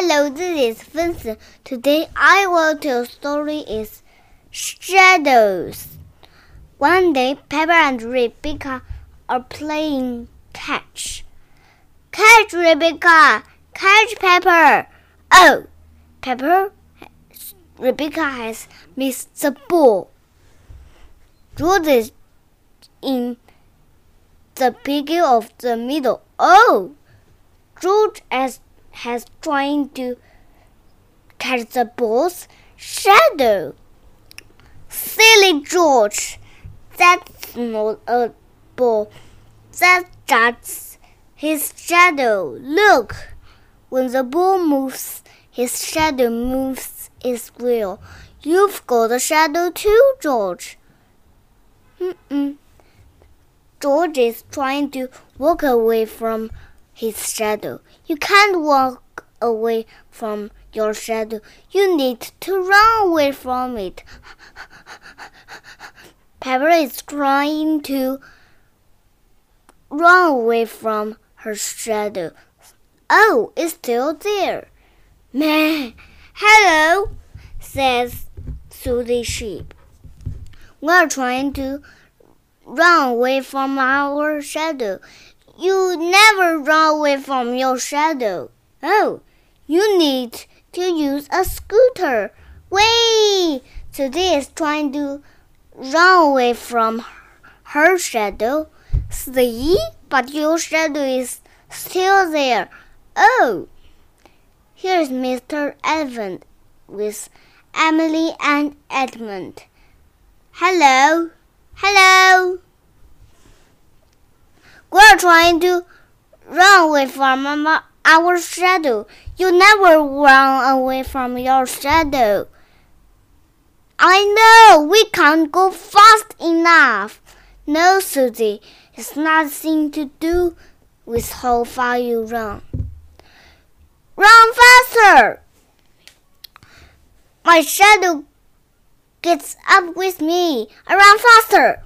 Hello, this is Vincent. Today I will tell story is Shadows. One day, Peppa and Rebecca are playing catch. Catch, Rebecca! Catch, Peppa! Oh, Peppa, Rebecca has missed the ball. George is in the beginning of the middle. Oh, George has has trying to catch the ball's shadow. Silly George, that's not a ball. That, That's his shadow. Look, when the ball moves, his shadow moves as well. You've got a shadow too, George. Mm-mm. George is trying to walk away from his shadow. You can't walk away from your shadow. You need to run away from it. Peppa is trying to run away from her shadow. Oh, it's still there. Meh. Hello, says Suzy Sheep. We're trying to run away from our shadow. You never run away from your shadow. Oh, you need to use a scooter. Wait! Today is trying to run away from her shadow. See? But your shadow is still there. Oh! Here's Mr. Edmund with Emily and Edmund. Hello. Hello. Trying to run away from our shadow. You never run away from your shadow. I know we can't go fast enough. No, Suzy, it's nothing to do with how far you run. Run faster! My shadow gets up with me. I run faster.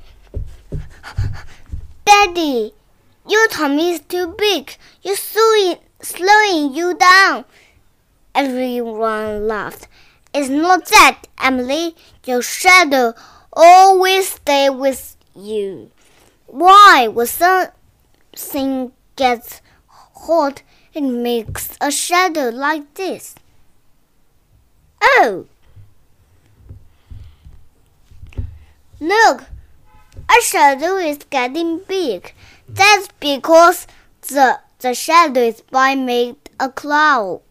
Daddy, your tummy is too big. You're slowing, slowing you down. Everyone laughed. It's not that, Emily. Your shadow always stay with you. Why? When something gets hot, it makes a shadow like this. Oh! Look, a shadow is getting big. That's because the, the shadow is by made a cloud.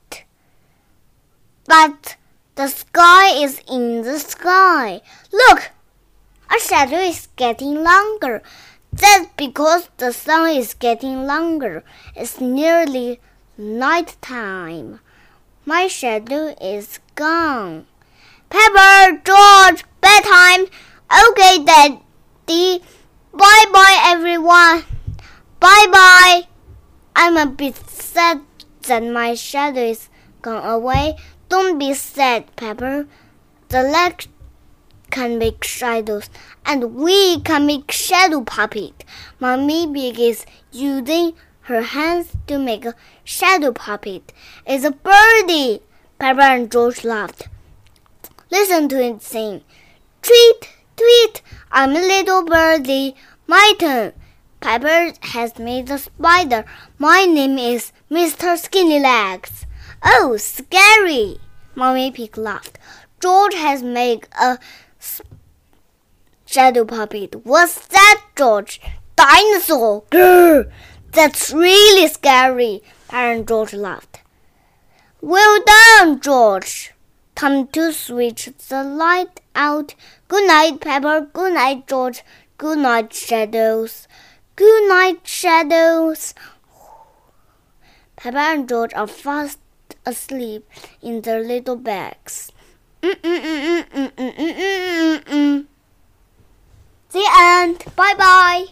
But the sky is in the sky. Look, a shadow is getting longer. That's because the sun is getting longer. It's nearly night time. My shadow is gone. Peppa, George, bedtime. Okay, Daddy. Bye bye, everyone. Bye bye. I'm a bit sad that my shadow is gone away. Don't be sad, Peppa. The leg can make shadows, and we can make shadow puppet. Mommy Pig is using her hands to make a shadow puppet. It's a birdie. Peppa and George laughed. Listen to it sing. Tweet, tweet, I'm a little birdie. My turn. Peppa has made a spider. My name is Mr. Skinny Legs. Oh, scary! Mommy Pig laughed. George has made a shadow puppet. What's that, George? Dinosaur! Grr! That's really scary. Parent George laughed. Well done, George. Time to switch the light out. Good night, Peppa. Good night, George. Good night, Shadows. Good night, shadows. Peppa and George are fast asleep in their little bags. The end. Bye bye.